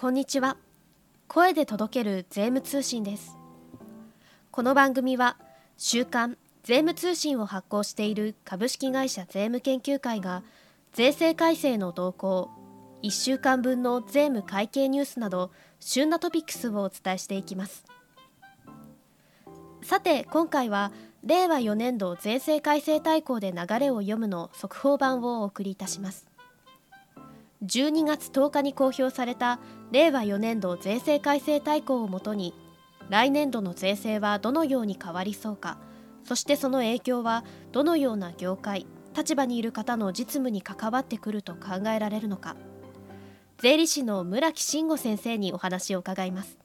こんにちは。声で届ける税務通信です。この番組は週刊税務通信を発行している株式会社税務研究会が税制改正の動向1週間分の税務会計ニュースなど旬なトピックスをお伝えしていきます。さて今回は令和4年度税制改正大綱で流れを読むの速報版をお送りいたします。12月10日に公表された令和4年度税制改正大綱をもとに来年度の税制はどのように変わりそうかそしてその影響はどのような業界立場にいる方の実務に関わってくると考えられるのか。税理士の村木慎吾先生にお話を伺います。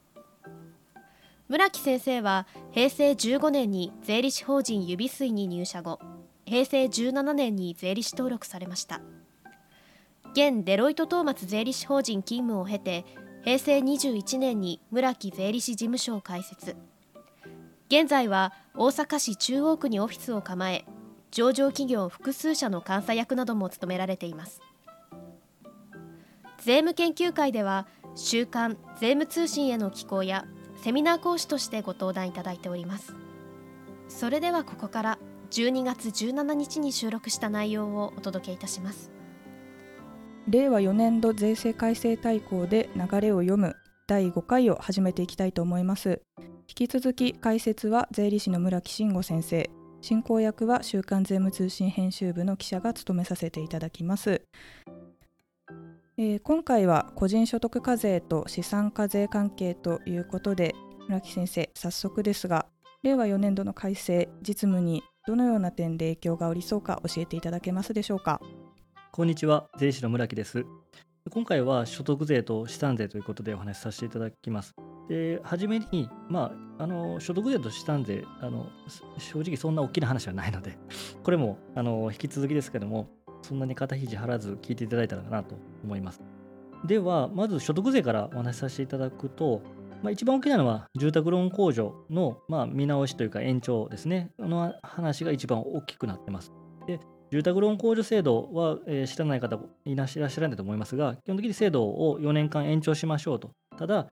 村木先生は平成15年に税理士法人指水に入社後平成17年に税理士登録されました。現デロイトトーマツ税理士法人勤務を経て平成21年に村木税理士事務所を開設。現在は大阪市中央区にオフィスを構え上場企業複数社の監査役なども務められています。税務研究会では週刊税務通信への寄稿やセミナー講師としてご登壇いただいております。それではここから12月17日に収録した内容をお届けいたします。令和4年度税制改正大綱で流れを読む第5回を始めていきたいと思います。引き続き解説は税理士の村木慎吾先生。進行役は週刊税務通信編集部の記者が務めさせていただきます、えー、今回は個人所得課税と資産課税関係ということで村木先生早速ですが令和4年度の改正実務にどのような点で影響がありそうか教えていただけますでしょうか。こんにちは、税理士の村木です。今回は所得税と資産税ということでお話しさせていただきます。で、初めに、まあ、あの所得税と資産税あの、正直そんな大きな話はないので、これもあの引き続きですけども、そんなに肩肘張らず聞いていただいたらなと思います。では、まず所得税からお話しさせていただくと、まあ、一番大きなのは住宅ローン控除の、まあ、見直しというか延長ですね、の話が一番大きくなってます。で住宅ローン控除制度は、えー、知らない方いらっしゃらないと思いますが、基本的に制度を4年間延長しましょうと。ただ、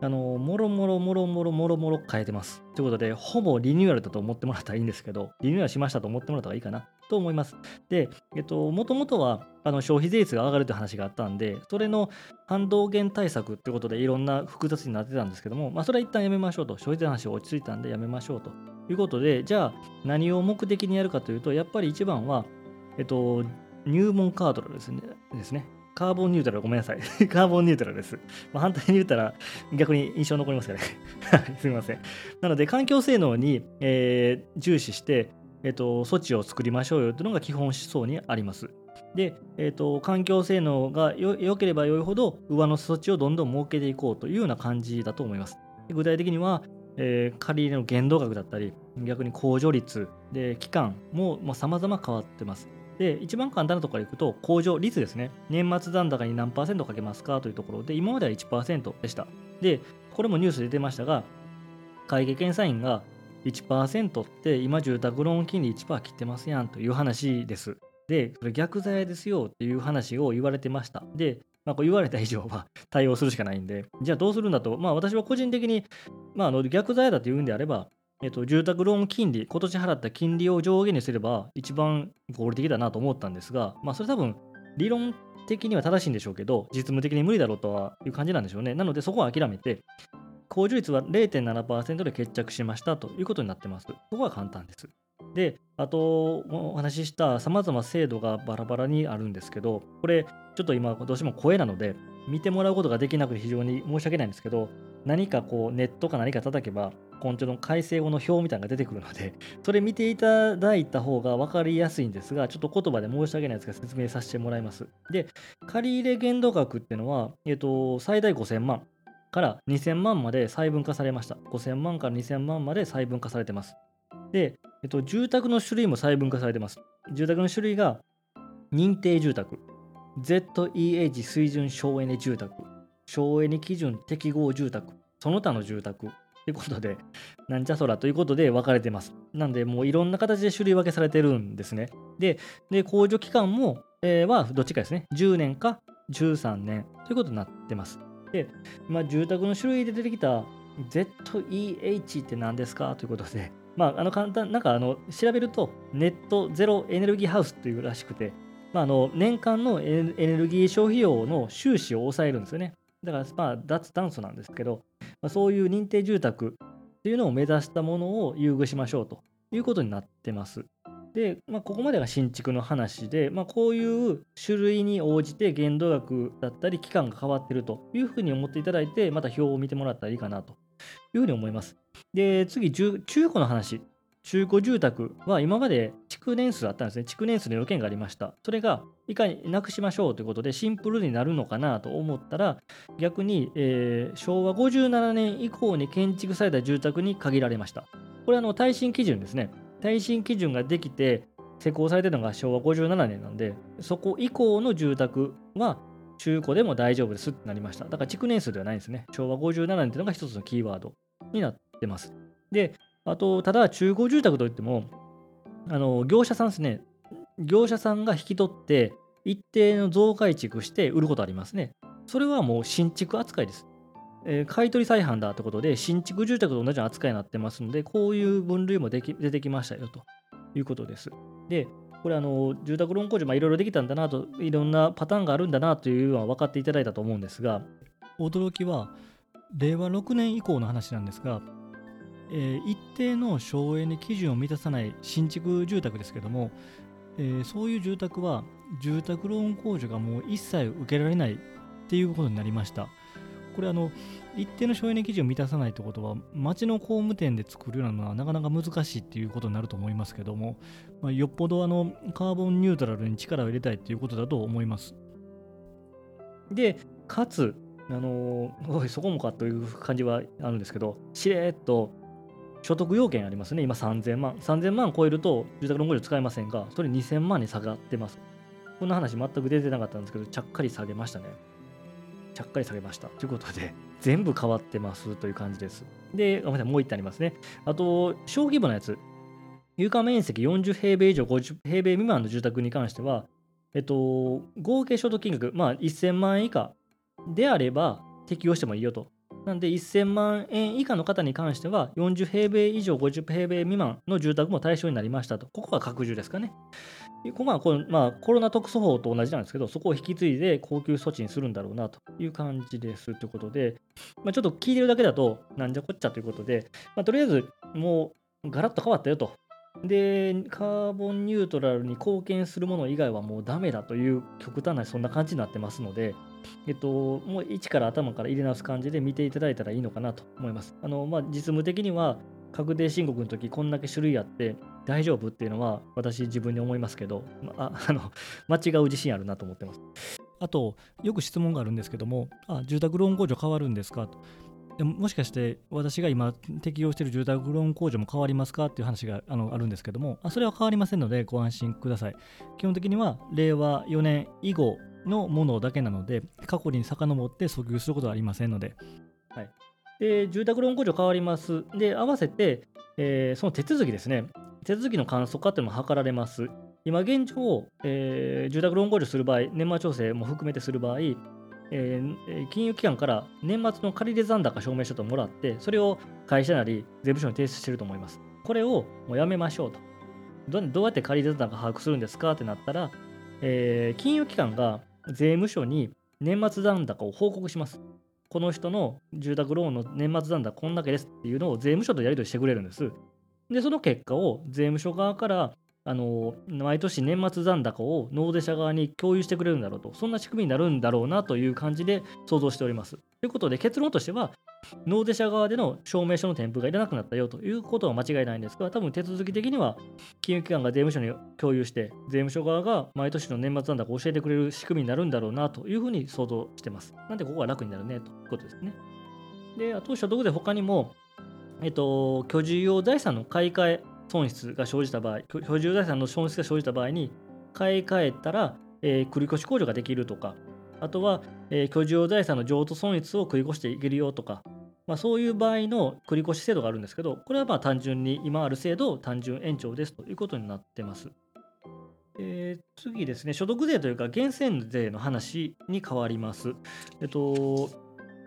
あのもろもろもろもろもろもろ変えてます。ということで、ほぼリニューアルだと思ってもらったらいいんですけど、リニューアルしましたと思ってもらった方がいいかなと思います。で、えっと、もともとはあの消費税率が上がるという話があったんで、それの反動減対策ということでいろんな複雑になってたんですけども、まあ、それは一旦やめましょうと。消費税の話が落ち着いたんでやめましょうということで、じゃあ何を目的にやるかというと、やっぱり一番は、えっと、入門カードですね。ですねカーボンニュートラル、ごめんなさい。カーボンニュートラルです。まあ、反対に言ったら逆に印象残りますよね。すみません。なので、環境性能に、えー、重視して、えっと、措置を作りましょうよというのが基本思想にあります。で、えっと、環境性能が良ければ良いほど上の措置をどんどん設けていこうというような感じだと思います。具体的には、えー、借り入れの限度額だったり、逆に控除率、で期間もさまざ、ま変わってます。で、一番簡単なところからいくと、控除率ですね。年末残高に何パーセントかけますかというところで、今までは1%でした。で、これもニュース出てましたが、会計検査院が1%って今住宅ローン金利1%切ってますやんという話です。で、それ逆剤ですよっていう話を言われてました。で、まあ、こう言われた以上は 対応するしかないんで、じゃあどうするんだと、まあ私は個人的に、まあ、あの逆剤だと言うんであれば、えっと、住宅ローン金利、今年払った金利を上限にすれば一番合理的だなと思ったんですが、まあ、それ多分理論的には正しいんでしょうけど、実務的に無理だろうとはいう感じなんでしょうね。なので、そこは諦めて、控除率は0.7%で決着しましたということになってます。そこは簡単です。で、あと、お話ししたさまざま制度がバラバラにあるんですけど、これ、ちょっと今、どうしても声なので、見てもらうことができなくて非常に申し訳ないんですけど、何かこう、ネットか何か叩けば、今週の改正後の表みたいなのが出てくるので、それ見ていただいた方が分かりやすいんですが、ちょっと言葉で申し訳ないですが説明させてもらいます。で、借入限度額っていうのは、えっと、最大5000万から2000万まで細分化されました。5000万から2000万まで細分化されてます。で、えっと、住宅の種類も細分化されてます。住宅の種類が認定住宅、ZEH 水準省エネ住宅、省エネ基準適合住宅、その他の住宅ということで、なんじゃそらということで分かれてます。なんで、もういろんな形で種類分けされてるんですね。で、で控除期間も、えー、はどっちかですね。10年か13年ということになってます。で、まあ、住宅の種類で出てきた ZEH って何ですか？ということで、まあ、あの簡単、なんかあの調べると、ネットゼロエネルギーハウスというらしくて、まあ、あの年間のエネルギー消費量の収支を抑えるんですよね。だから、まあ、脱炭素なんですけど、まあ、そういう認定住宅っていうのを目指したものを優遇しましょうということになってます。で、まあ、ここまでが新築の話で、まあ、こういう種類に応じて限度額だったり期間が変わってるというふうに思っていただいて、また表を見てもらったらいいかなというふうに思います。で、次、中古の話。中古住宅は今まで築年数あったんですね。築年数の要件がありました。それがいかになくしましょうということでシンプルになるのかなと思ったら逆に、えー、昭和57年以降に建築された住宅に限られました。これはあの耐震基準ですね。耐震基準ができて施工されてるのが昭和57年なんでそこ以降の住宅は中古でも大丈夫ですってなりました。だから築年数ではないんですね。昭和57年っていうのが一つのキーワードになってます。で、あと、ただ中古住宅といっても、あの業者さんですね。業者さんが引き取って、一定の増改築して売ることありますね。それはもう新築扱いです。えー、買取再販だってことで、新築住宅と同じ扱いになってますので、こういう分類もでき出てきましたよということです。で、これあの、住宅ローン控除、いろいろできたんだなと、いろんなパターンがあるんだなというのは分かっていただいたと思うんですが、驚きは、令和6年以降の話なんですが、えー、一定の省エネ基準を満たさない新築住宅ですけども、えー、そういう住宅は住宅ローン控除がもう一切受けられないっていうことになりました。これあの一定の省エネ基準を満たさないってことは町の工務店で作るようなのはなかなか難しいっていうことになると思いますけども、まあ、よっぽどあのカーボンニュートラルに力を入れたいっていうことだと思います。で、かつ、あの、そこもかという感じはあるんですけど、しれっと所得要件ありますね、今3000万。3000万超えると住宅ローン控除使えませんが、それ2000万に下がってます。こんな話全く出てなかったんですけど、ちゃっかり下げましたね。ちゃっかり下げました。ということで、全部変わってますという感じです。で、ごめんなさい、もう一点ありますね。あと、小規模なやつ。床面積40平米以上50平米未満の住宅に関しては、えっと、合計所得金額、まあ、1000万円以下であれば適用してもいいよとなんで1000万円以下の方に関しては40平米以上50平米未満の住宅も対象になりましたと。ここが拡充ですかね。ここはこ、まあ、コロナ特措法と同じなんですけど、そこを引き継いで恒久措置にするんだろうなという感じですということで、まあ、ちょっと聞いてるだけだと、なんじゃこっちゃということで、まあ、とりあえずもうガラッと変わったよと。で、カーボンニュートラルに貢献するもの以外はもうダメだという極端なそんな感じになってますので、えっと、もう一から頭から入れ直す感じで見ていただいたらいいのかなと思います。あの、まあ、実務的には、確定申告の時こんだけ種類あって大丈夫っていうのは私自分に思いますけど、あ あの間違う自信あるなと思ってます。あと、よく質問があるんですけども、あ住宅ローン控除変わるんですか？と。ももしかして私が今適用している住宅ローン控除も変わりますかっていう話があのあるんですけどもあそれは変わりませんのでご安心ください基本的には令和4年以後のものだけなので、過去に遡って訴求することはありませんので。はい、で住宅ローン控除変わります。で、合わせて、えー、その手続きですね。手続きの簡素化というのも図られます。今現状、えー、住宅ローン控除する場合、年末調整も含めてする場合、えー、金融機関から年末の借入残高証明書ともらって、それを会社なり税務署に提出してると思います。これをもうやめましょうと。どうやって借入残高把握するんですかってなったら、えー、金融機関が税務署に年末残高を報告します。この人の住宅ローンの年末残高こんだけですっていうのを税務署とやり取りしてくれるんです。で、その結果を税務署側からあの毎年年末残高を納税者側に共有してくれるんだろうと、そんな仕組みになるんだろうなという感じで想像しております。ということで結論としては、納税者側での証明書の添付がいらなくなったよということは間違いないんですが、多分手続き的には金融機関が税務署に共有して、税務署側が毎年の年末残高を教えてくれる仕組みになるんだろうなというふうに想像してます。なんでここが楽になるねということですね。で、あと所得税他にも、えっと、居住用財産の買い替え損失が生じた場合、居住財産の損失が生じた場合に、買い替えたら、えー、繰越控除ができるとか、あとは、えー、居住財産の譲渡損失を繰り越していけるよとか、まあ、そういう場合の繰り越し制度があるんですけど、これはまあ単純に今ある制度を単純延長ですということになってます。えー、次ですね、所得税というか、源泉税の話に変わります。えっと、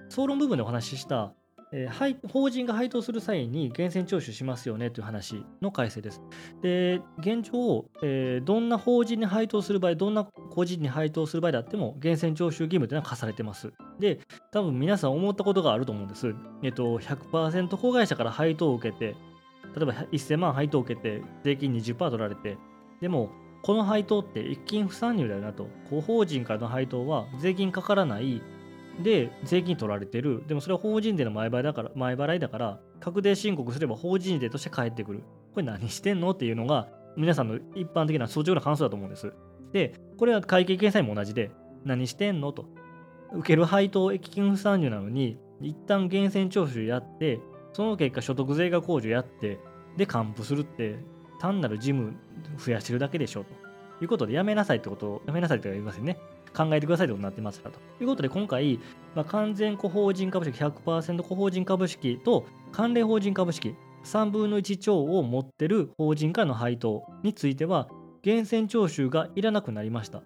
総論部分でお話ししたえー、法人が配当する際に源泉徴収しますよねという話の改正です。で、現状、えー、どんな法人に配当する場合、どんな個人に配当する場合であっても、源泉徴収義務というのは課されてます。で、多分皆さん思ったことがあると思うんです。えっと、100%子会社から配当を受けて、例えば1000万配当を受けて、税金20%取られて、でも、この配当って一金不参入だよなと、個法人からの配当は税金かからないで税金取られてる。でもそれは法人税の前払いだから前払いだから確定申告すれば法人税として返ってくる。これ何してんのっていうのが皆さんの一般的な率直な感想だと思うんです。でこれは会計検査院も同じで何してんのと。受ける配当益金不参入なのに一旦源泉徴収やってその結果所得税が控除やってで還付するって単なる事務増やしてるだけでしょと。いうことでやめなさいってことをやめなさいって言いますよね。考えてくださいということになってますかということで今回、まあ、完全個法人株式100%個法人株式と関連法人株式3分の1超を持ってる法人からの配当については源泉徴収がいらなくなりました。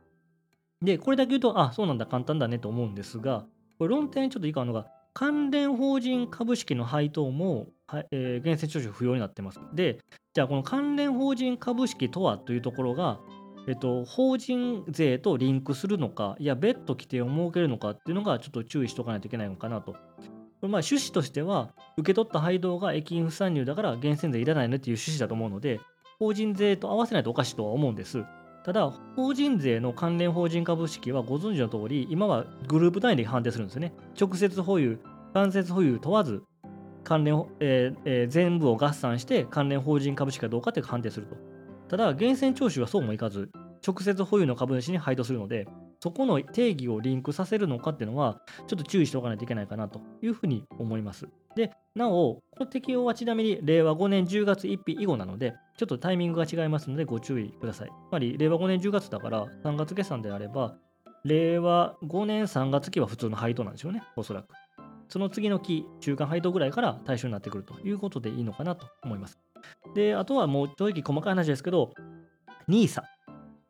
で、これだけ言うと、あ、そうなんだ、簡単だねと思うんですが、これ論点ちょっといかのが、関連法人株式の配当も、はえー、源泉徴収不要になってます。で、じゃあこの関連法人株式とはというところが、えっと、法人税とリンクするのか、いや、別途規定を設けるのかっていうのがちょっと注意しとかないといけないのかなと。まあ趣旨としては、受け取った配当が駅員不参入だから源泉税いらないねっていう趣旨だと思うので、法人税と合わせないとおかしいとは思うんです。ただ、法人税の関連法人株式はご存知の通り、今はグループ単位で判定するんですね。直接保有、間接保有問わず、関連、えーえー、全部を合算して関連法人株式かどうかって判定すると。ただ、源泉徴収はそうもいかず、直接保有の株主に配当するので、そこの定義をリンクさせるのかっていうのは、ちょっと注意しておかないといけないかなというふうに思います。で、なお、この適用はちなみに令和5年10月1日以後なので、ちょっとタイミングが違いますのでご注意ください。つまり、令和5年10月だから3月決算であれば、令和5年3月期は普通の配当なんでしょうね、おそらく。その次の期、中間配当ぐらいから対象になってくるということでいいのかなと思います。で、あとはもう正直細かい話ですけど、NISA。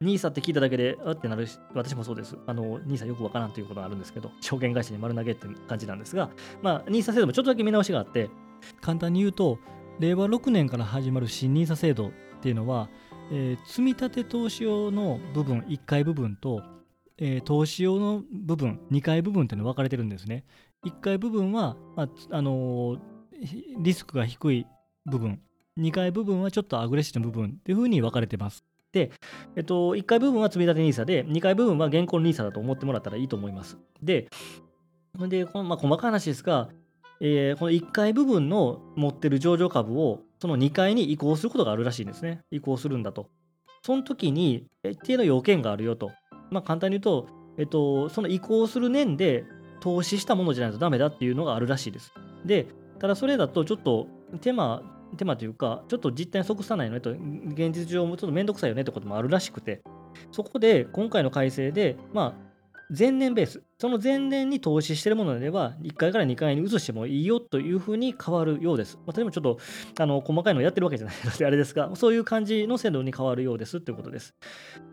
NISA って聞いただけで、あってなるし、私もそうです。あの、NISA よくわからんということがあるんですけど、証券会社に丸投げって感じなんですが、まあ、NISA 制度もちょっとだけ見直しがあって、簡単に言うと、令和6年から始まる新 NISA 制度っていうのは、えー、積立投資用の部分、1階部分と、えー、投資用の部分、2階部分っていうの分かれてるんですね。1階部分は、まああのー、リスクが低い部分2階部分はちょっとアグレッシブな部分っていう風に分かれてます。で、えっと、1階部分は積み立て NISA で、2階部分は現行の NISA だと思ってもらったらいいと思います。で、でこのまあ、細かい話ですが、えー、この1階部分の持ってる上場株をその2階に移行することがあるらしいんですね。移行するんだと。その時に一定の要件があるよと。まあ、簡単に言うと、えっと、その移行する年で投資したものじゃないとダメだっていうのがあるらしいです。で、ただそれだとちょっと手間手間というか、ちょっと実態に即さないよねと、現実上もちょっとめんどくさいよねってこともあるらしくて、そこで今回の改正で、まあ、前年ベース、その前年に投資しているものであれば、1回から2回に移してもいいよというふうに変わるようです。まあ、例えばちょっとあの細かいのをやってるわけじゃないのであれですが、そういう感じの制度に変わるようですということです。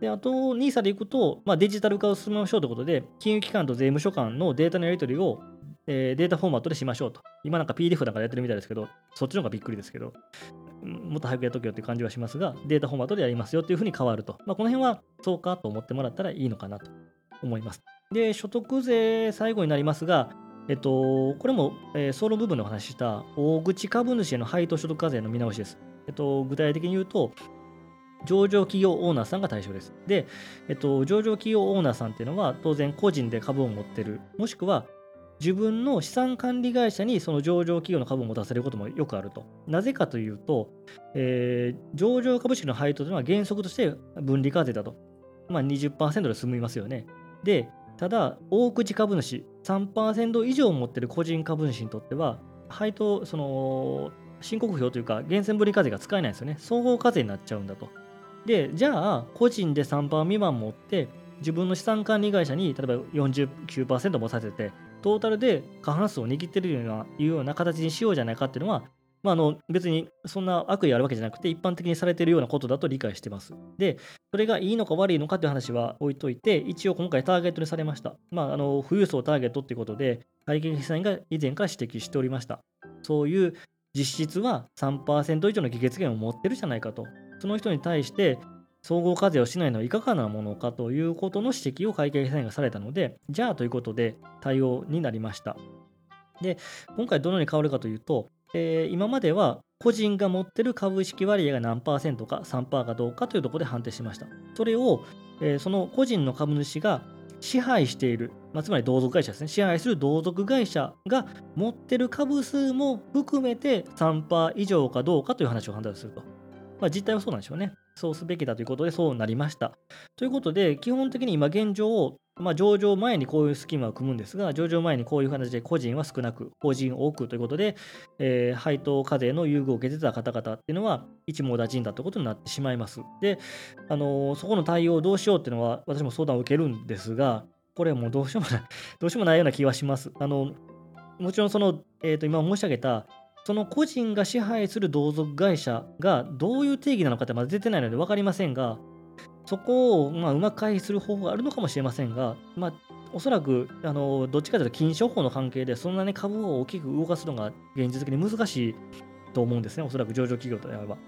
で、あと、NISA でいくと、まあ、デジタル化を進めましょうということで、金融機関と税務署間のデータのやり取りをえー、データフォーマットでしましょうと。今なんか PDF だからやってるみたいですけど、そっちの方がびっくりですけど、もっと早くやっとけよって感じはしますが、データフォーマットでやりますよっていうふうに変わると。まあ、この辺はそうかと思ってもらったらいいのかなと思います。で、所得税最後になりますが、えっと、これも、えー、総論部分でお話しした大口株主への配当所得課税の見直しです。えっと、具体的に言うと、上場企業オーナーさんが対象です。で、えっと、上場企業オーナーさんっていうのは、当然個人で株を持ってる、もしくは自分の資産管理会社にその上場企業の株を持たせることもよくあると。なぜかというと、えー、上場株式の配当というのは原則として分離課税だと。まあ20%で済みますよね。で、ただ、大口株主3%以上持っている個人株主にとっては、配当、その、申告表というか、源泉分離課税が使えないんですよね。総合課税になっちゃうんだと。で、じゃあ、個人で3%未満持って、自分の資産管理会社に例えば49%持たせてトータルで過半数を握ってるようないうような形にしようじゃないかっていうのはまあ、あの別にそんな悪意あるわけじゃなくて、一般的にされているようなことだと理解してます。で、それがいいのか悪いのかという話は置いといて、一応今回ターゲットにされました。まあ、あの富裕層ターゲットということで、会計さんが以前から指摘しておりました。そういう実質は3%以上の議決権を持ってるじゃないかと。その人に対して総合課税をしないのはいかがなものかということの指摘を会計士さんがされたので、じゃあということで対応になりました。で、今回どのように変わるかというと、えー、今までは個人が持ってる株式割合が何パーセントか3%かどうかというところで判定しました。それを、えー、その個人の株主が支配している、まあ、つまり同族会社ですね、支配する同族会社が持ってる株数も含めて3%以上かどうかという話を判断すると。まあ、実態はそうなんでしょうね。そうすべきだということで、そうなりました。ということで、基本的に今現状、まあ、上場前にこういうスキームを組むんですが、上場前にこういう形で個人は少なく、法人多くということで、えー、配当課税の優遇を受けてた方々っていうのは、一網打尽だということになってしまいます。で、あのー、そこの対応をどうしようっていうのは、私も相談を受けるんですが、これはもうどうしようもない、どうしようもないような気はします。あのもちろんその、えー、と今申し上げたその個人が支配する同族会社がどういう定義なのかってまだ出てないので分かりませんが、そこをまあうまく回避する方法があるのかもしれませんが、まあ、おそらくあのどっちかというと禁止法の関係でそんなに株を大きく動かすのが現実的に難しいと思うんですね、おそらく上場企業とあれば。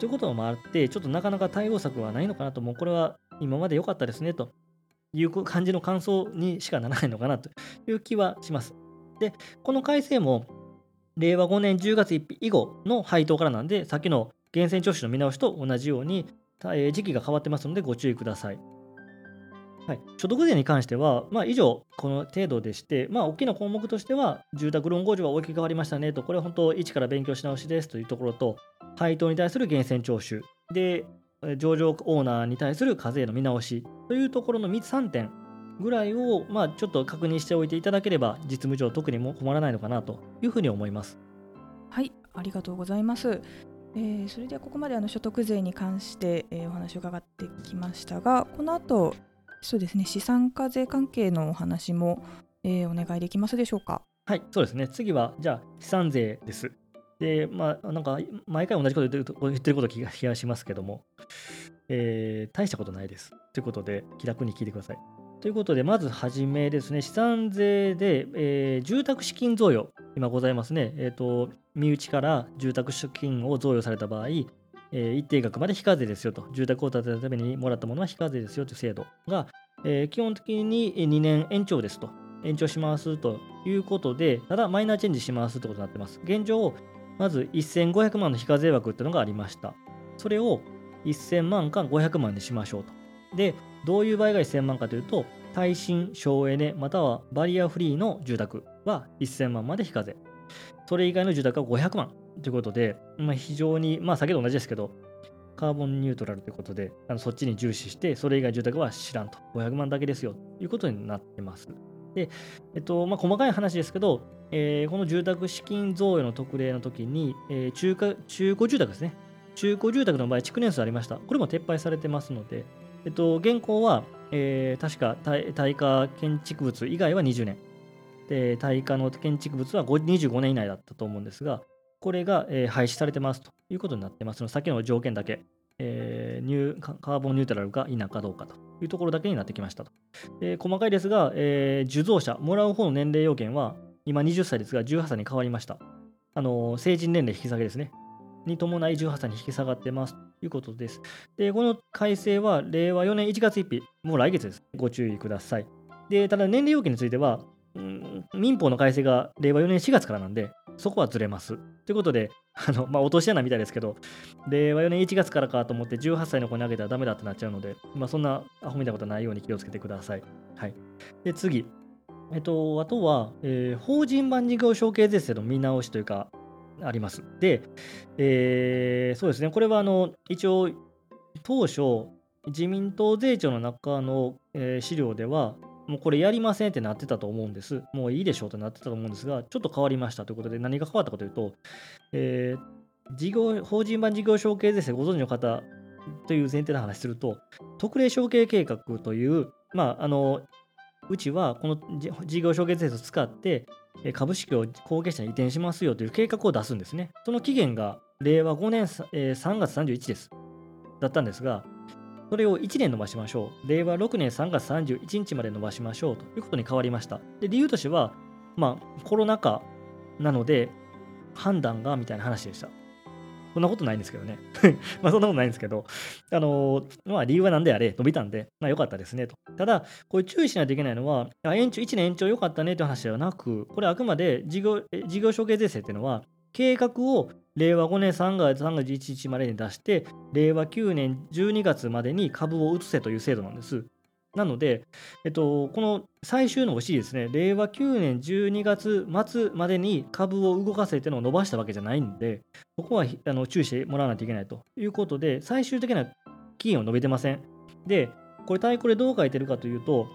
ということもあって、ちょっとなかなか対応策はないのかなと、もうこれは今まで良かったですねという感じの感想にしかならないのかなという気はします。で、この改正も令和5年10月1日以後の配当からなんで、さっきの源泉徴収の見直しと同じように、えー、時期が変わってますのでご注意ください。はい、所得税に関しては、まあ、以上、この程度でして、まあ、大きな項目としては、住宅ローン控除は大きく変わりましたねと、これは本当、一から勉強し直しですというところと、配当に対する源泉徴収、で、上場オーナーに対する課税の見直し。というところの3点。ぐらいを、まあ、ちょっと確認しておいていただければ、実務上特にも困らないのかなというふうに思います。はい、ありがとうございます。えー、それではここまであの所得税に関して、えー、お話を伺ってきましたが、この後そうですね資産課税関係のお話も、えー、お願いできますでしょうか？はい、そうですね。次はじゃあ資産税です。で、まあ、なんか毎回同じこと言ってる言ってること気がしますけども、えー、大したことないです。ということで、気楽に聞いてください。ということで、まずはじめですね、資産税で、えー、住宅資金贈与、今ございますね、えーと、身内から住宅資金を贈与された場合、えー、一定額まで非課税ですよと、住宅を建てるためにもらったものは非課税ですよという制度が、えー、基本的に2年延長ですと、延長しますということで、ただマイナーチェンジしますということになっています。現状、まず1500万の非課税枠っていうのがありました。それを1000万か500万にしましょうと。で、どういう場合が1000万かというと、耐震、省エネ、またはバリアフリーの住宅は1000万まで非課税。それ以外の住宅は500万ということで、まあ、非常に、まあ、先ほど同じですけど、カーボンニュートラルということで、あのそっちに重視して、それ以外住宅は知らんと。500万だけですよということになってます。で、えっと、まあ、細かい話ですけど、えー、この住宅資金贈与の特例の時に、えー、中華中古住宅ですね。中古住宅の場合、築年数ありました。これも撤廃されてますので、えっと、現行は、えー、確か耐火建築物以外は20年。で、耐火の建築物は25年以内だったと思うんですが、これが、えー、廃止されてますということになってますので、先の条件だけ、えー、ニューカーボンニュートラルか否かどうかというところだけになってきましたと。細かいですが、えー、受贈者、もらう方の年齢要件は、今20歳ですが18歳に変わりました。あの成人年齢引き下げですね。に伴い18歳に引き下がってますということです。で、この改正は令和4年1月1日、もう来月です。ご注意ください。で、ただ年齢要件については、うん、民法の改正が令和4年4月からなんで、そこはずれます。ということで、あの、まあ、落とし穴みたいですけど、令和4年1月からかと思って18歳の子にあげたらダメだってなっちゃうので、まあ、そんなアホみたいことないように気をつけてください。はい。で、次。えっと、あとは、えー、法人版事業承継税制の見直しというか、あります。で、えー、そうですね、これはあの一応、当初、自民党税調の中の、えー、資料では、もうこれやりませんってなってたと思うんです。もういいでしょうとなってたと思うんですが、ちょっと変わりましたということで、何が変わったかというと、えー、事業法人版事業承継税制ご存知の方という前提で話すると、特例承継計画という、まあ、あの、うちはこの事業承継税制を使って株式を後継者に移転しますよという計画を出すんですね。その期限が令和5年3月31です。だったんですが、それを1年延ばしましょう。令和6年3月31日まで延ばしましょうということに変わりました。で理由としては、まあ、コロナ禍なので判断がみたいな話でした。そんなことないんですけどね。まあそんなことないんですけど、あのー、まあ理由は何であれ、伸びたんで、まあ良かったですねと。ただ、これ注意しないといけないのは、延長1年延長良かったねという話ではなく、これあくまで事業事業承継税制っていうのは、計画を令和5年3月3月1日までに出して、令和9年12月までに株を移せという制度なんです。なので、えっと、この最終の推しですね、令和9年12月末までに株を動かせてのを伸ばしたわけじゃないんで、ここはあの注意してもらわないといけないということで、最終的な期限を述べてません。で、これ、太鼓でどう書いてるかというと、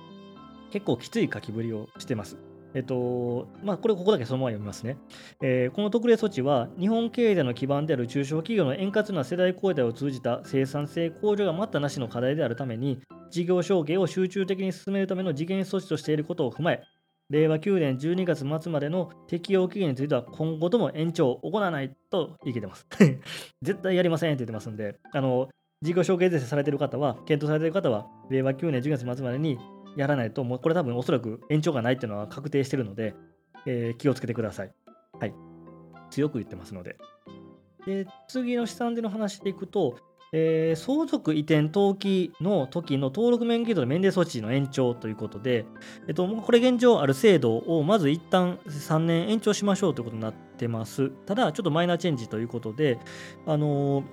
結構きつい書きぶりをしてます。えっと、まあ、これここだけそのまま読みますね。えー、この特例措置は、日本経済の基盤である中小企業の円滑な世代交代を通じた生産性向上が待ったなしの課題であるために、事業承継を集中的に進めるための次元措置としていることを踏まえ、令和9年12月末までの適用期限については今後とも延長を行わないと言い切ってます。絶対やりませんって言ってますんで、あの事業承継税制されている方は、検討されている方は、令和9年10月末までにやらないと、もうこれ多分おそらく延長がないっていうのは確定してるので、えー、気をつけてください。はい。強く言ってますので。で、次の資産での話でいくと、えー、相続移転登記の時の登録免許度の免税措置の延長ということで、えっと、これ現状ある制度をまず一旦3年延長しましょうということになってます。ただ、ちょっとマイナーチェンジということで、あのー、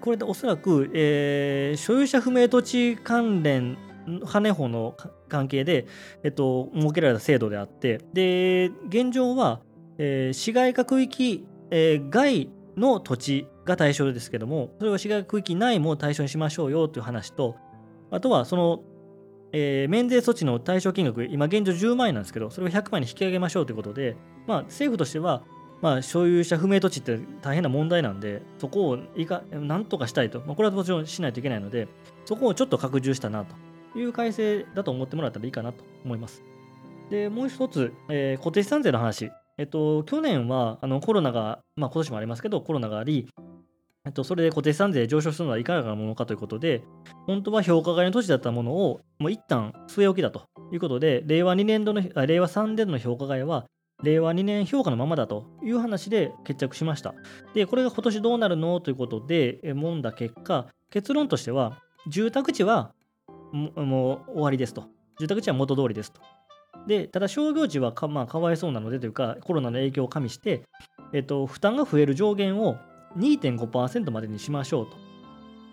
これでおそらく、えー、所有者不明土地関連羽法の関係で、えっと、設けられた制度であって、で、現状は、えー、市街化区域、えー、外の土地が対象ですけども、それを市街化区域内も対象にしましょうよという話と、あとはその、えー、免税措置の対象金額、今現状10万円なんですけど、それを100万円に引き上げましょうということで、まあ、政府としては、まあ、所有者不明土地って大変な問題なんで、そこをいかなんとかしたいと、まあ、これはもちろんしないといけないので、そこをちょっと拡充したなと。いう改正だと思ってもらったらいいかなと思います。で、もう一つ、えー、固定資産税の話。えっと、去年はあのコロナが、まあ今年もありますけど、コロナがあり、えっと、それで固定資産税上昇するのはいかがなものかということで、本当は評価外の土地だったものを、もう一旦据え置きだということで、令和2年度の、あ令和3年度の評価外は、令和2年評価のままだという話で決着しました。で、これが今年どうなるのということで、もんだ結果、結論としては、住宅地はもう終わりですと。住宅地は元通りですと。で、ただ商業地はか,、まあ、かわいそうなのでというか、コロナの影響を加味して、えっと、負担が増える上限を2.5%までにしましょうと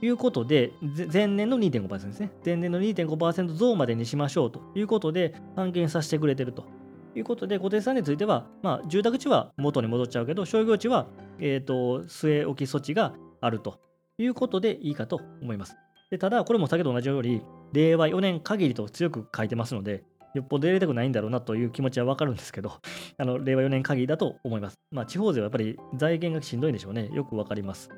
いうことで、前年の2.5%ですね。前年の2.5%増までにしましょうということで、半減させてくれてるということで、固定資産については、まあ、住宅地は元に戻っちゃうけど、商業地は、えーと据え置き措置があるということでいいかと思います。でただ、これも先ほど同じように、令和4年限りと強く書いてますので、よっぽど入れたくないんだろうなという気持ちはわかるんですけど、あの令和4年限りだと思います。まあ、地方税はやっぱり財源がしんどいんでしょうね。よくわかります。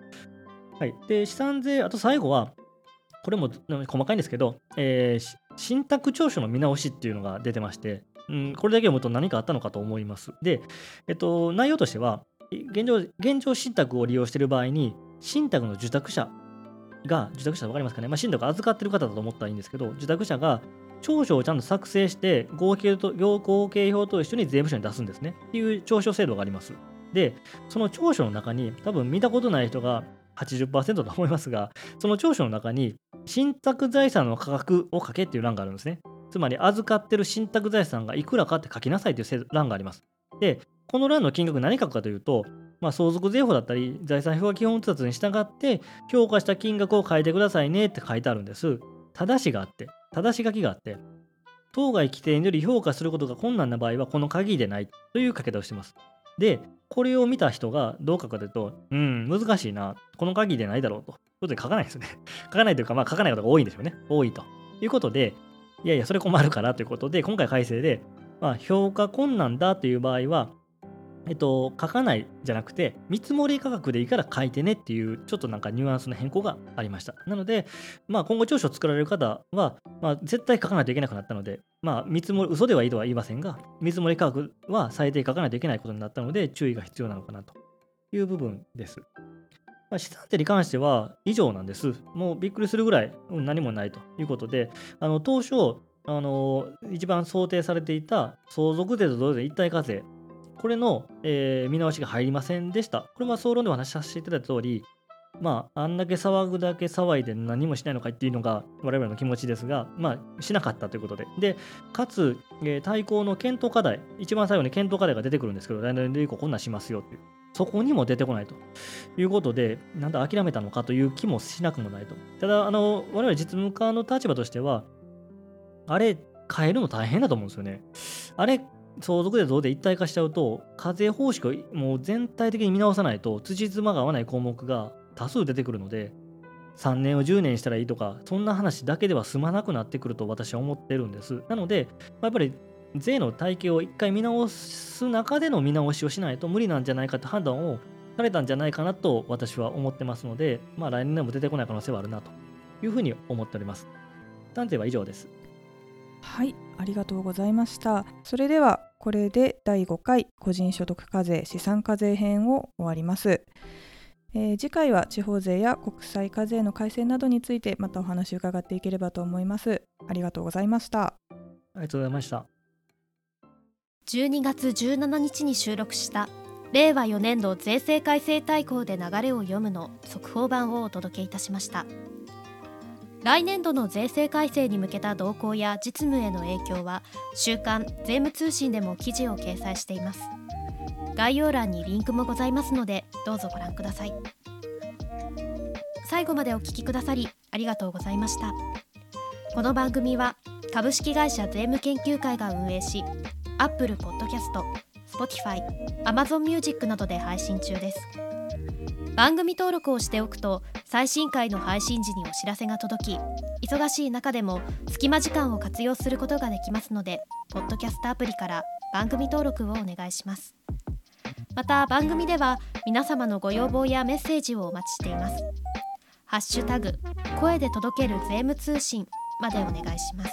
はい。で、資産税、あと最後は、これも細かいんですけど、えー、信託調書の見直しっていうのが出てまして、うん、これだけ読むと何かあったのかと思います。で、えっと、内容としては、現状、現状信託を利用している場合に、信託の受託者が、受託者分かりますかね、まあ、信託預かってる方だと思ったらいいんですけど、受託者が調書をちゃんと作成して合計と、合計表と一緒に税務署に出すんですね。っていう調書制度があります。で、その調書の中に、多分見たことない人が80%だと思いますが、その調書の中に、信託財産の価格を書けっていう欄があるんですね。つまり、預かってる信託財産がいくらかって書きなさいという欄があります。で、この欄の金額何書くかというと、まあ、相続税法だったり、財産評価基本通達に従って、評価した金額を書いてくださいねって書いてあるんです。ただしがあって、ただし書きがあって、当該規定により評価することが困難な場合は、この鍵でないという書き方をしています。で、これを見た人がどう書くかというと、うん、難しいな、この鍵でないだろうと。ということで書かないですね。書かないというか、まあ書かないことが多いんでしょうね。多いと。いうことで、いやいや、それ困るからということで、今回改正で、まあ、評価困難だという場合は、えっと、書かないじゃなくて、見積もり価格でいいから書いてねっていう、ちょっとなんかニュアンスの変更がありました。なので、まあ、今後、調書を作られる方は、まあ、絶対書かないといけなくなったので、まあ、見積もり、嘘ではいいとは言いませんが、見積もり価格は最低書かないといけないことになったので、注意が必要なのかなという部分です。まあ、資産税に関しては以上なんです。もうびっくりするぐらい、うん、何もないということで、あの当初、あの一番想定されていた相続税と同税一体課税これの、えー、見直しが入りませんでした。これは総論でお話しさせていただいた通り、まあ、あんだけ騒ぐだけ騒いで何もしないのかっていうのが我々の気持ちですが、まあ、しなかったということで。で、かつ、えー、対抗の検討課題、一番最後に検討課題が出てくるんですけど、来年度以降こんなしますよっていう。そこにも出てこないということで、なんだ諦めたのかという気もしなくもないと。ただ、あの、我々実務家の立場としては、あれ、変えるの大変だと思うんですよね。あれ、相続税増で一体化しちゃうと、課税方式をもう全体的に見直さないと、辻褄が合わない項目が多数出てくるので、3年を10年したらいいとか、そんな話だけでは済まなくなってくると私は思ってるんです。なので、やっぱり税の体系を一回見直す中での見直しをしないと無理なんじゃないかって判断をされたんじゃないかなと私は思ってますので、まあ来年でも出てこない可能性はあるなというふうに思っております。探偵は以上です。はいありがとうございましたそれではこれで第5回個人所得課税資産課税編を終わります、えー、次回は地方税や国際課税の改正などについてまたお話を伺っていければと思います。ありがとうございました。ありがとうございました。12月17日に収録した令和4年度税制改正大綱で流れを読むの速報版をお届けいたしました。来年度の税制改正に向けた動向や実務への影響は週刊税務通信でも記事を掲載しています。概要欄にリンクもございますのでどうぞご覧ください。最後までお聞きくださりありがとうございました。この番組は株式会社税務研究会が運営し Apple Podcast、Spotify、Amazon Music などで配信中です。番組登録をしておくと最新回の配信時にお知らせが届き忙しい中でも隙間時間を活用することができますのでポッドキャストアプリから番組登録をお願いします。また番組では皆様のご要望やメッセージをお待ちしています。ハッシュタグ声で届ける税務通信までお願いします。